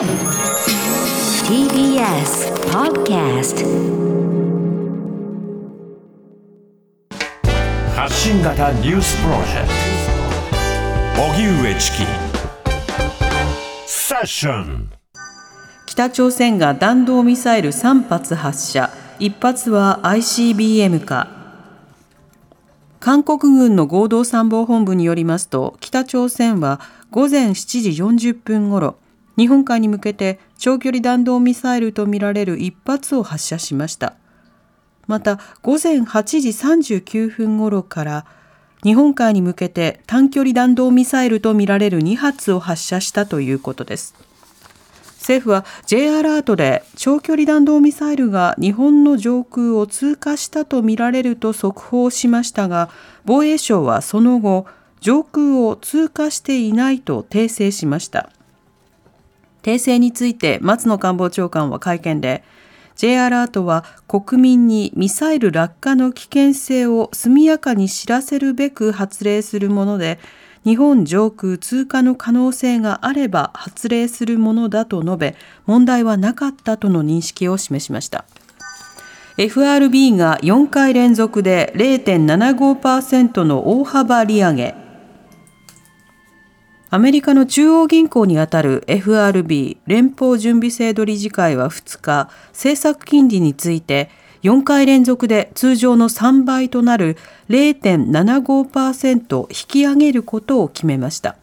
TBS Podcast 発信型ニュースプロジェクト。荻上チキ。セッション。北朝鮮が弾道ミサイル3発発射。1発は ICBM か。韓国軍の合同参謀本部によりますと北朝鮮は午前7時40分ごろ日本海に向けて長距離弾道ミサイルとみられる1発を発射しました。また午前8時39分ごろから日本海に向けて短距離弾道ミサイルとみられる2発を発射したということです。政府は J アラートで長距離弾道ミサイルが日本の上空を通過したとみられると速報しましたが防衛省はその後上空を通過していないと訂正しました。訂正について松野官房長官は会見で J アラートは国民にミサイル落下の危険性を速やかに知らせるべく発令するもので日本上空通過の可能性があれば発令するものだと述べ問題はなかったとの認識を示しました。FRB が4回連続で0.75%の大幅利上げ。アメリカの中央銀行にあたる FRB 連邦準備制度理事会は2日政策金利について4回連続で通常の3倍となる0.75%引き上げることを決めました。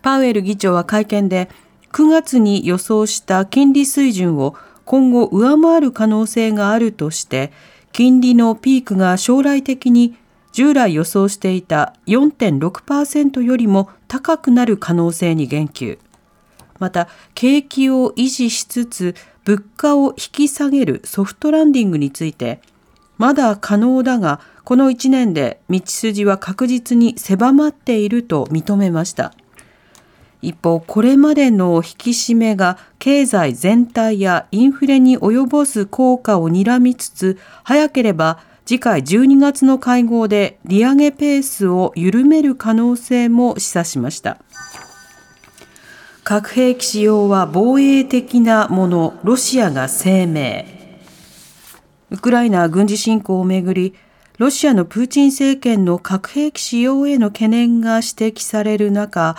パウエル議長は会見で9月に予想した金利水準を今後上回る可能性があるとして金利のピークが将来的に従来予想していた4.6%よりも高くなる可能性に言及。また景気を維持しつつ物価を引き下げるソフトランディングについてまだ可能だがこの1年で道筋は確実に狭まっていると認めました一方これまでの引き締めが経済全体やインフレに及ぼす効果を睨みつつ早ければ次回12月の会合で利上げペースを緩める可能性も示唆しました。核兵器使用は防衛的なもの、ロシアが声明。ウクライナ軍事侵攻をめぐり、ロシアのプーチン政権の核兵器使用への懸念が指摘される中、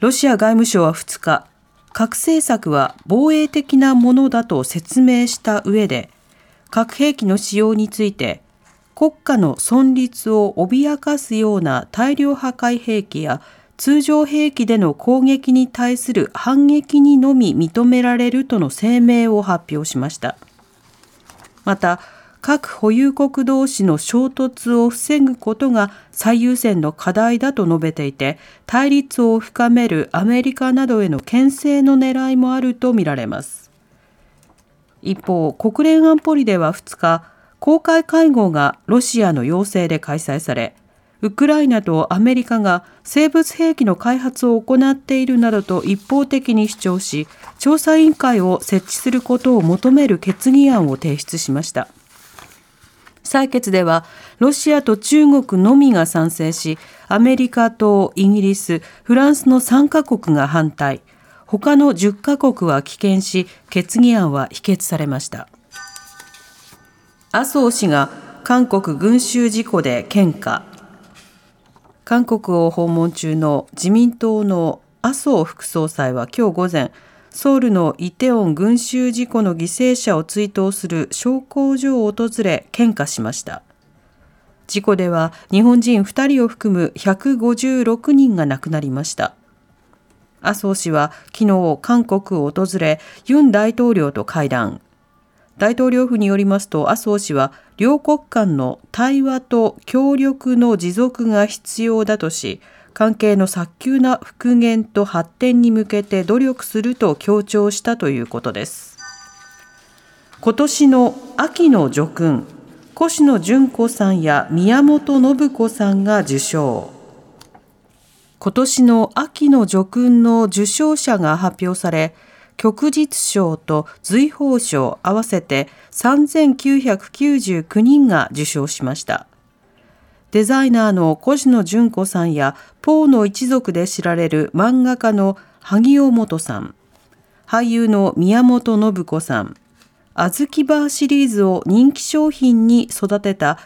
ロシア外務省は2日、核政策は防衛的なものだと説明した上で、核兵器の使用について、国家の存立を脅かすような大量破壊兵器や通常兵器での攻撃に対する反撃にのみ認められるとの声明を発表しました。また、核保有国同士の衝突を防ぐことが最優先の課題だと述べていて、対立を深めるアメリカなどへの牽制の狙いもあるとみられます。一方、国連安保理では2日、公開会合がロシアの要請で開催され、ウクライナとアメリカが生物兵器の開発を行っているなどと一方的に主張し調査委員会を設置することを求める決議案を提出しました。採決ではロシアと中国のみが賛成しアメリカとイギリスフランスの3カ国が反対。他の10カ国は棄権し決議案は否決されました。麻生氏が韓国群衆事故で献花韓国を訪問中の自民党の麻生副総裁は今日午前ソウルのイテウォン群衆事故の犠牲者を追悼する焼香所を訪れ献花しました。事故では日本人2人を含む156人が亡くなりました。麻生氏は昨日韓国を訪れユン大統領と会談。大統領府によりますと麻生氏は両国間の対話と協力の持続が必要だとし関係の早急な復元と発展に向けて努力すると強調したということです。今年の秋の叙勲越野純子さんや宮本信子さんが受賞今年の秋の叙勲の受賞者が発表され旭日賞と随宝賞合わせて3999人が受賞しました。デザイナーの越野純子さんやポーの一族で知られる漫画家の萩尾元さん、俳優の宮本信子さん、あずきバーシリーズを人気商品に育てた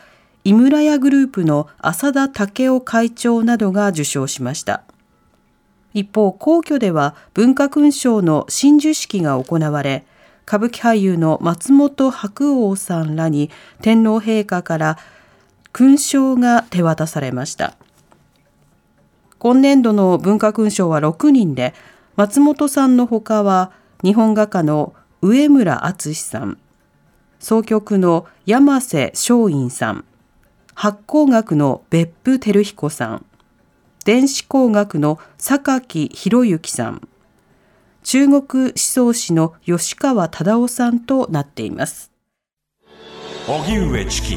井村屋グループの浅田武雄会長などが受賞しました。一方、皇居では文化勲章の親授式が行われ、歌舞伎俳優の松本白鸚さんらに天皇陛下から勲章が手渡されました。今年度の文化勲章は6人で、松本さんのほかは日本画家の上村敦さん、総局の山瀬松陰さん、発行学の別府照彦さん、電子工学の榊博之さん、中国思想史の吉川忠夫さんとなっています。荻上チキ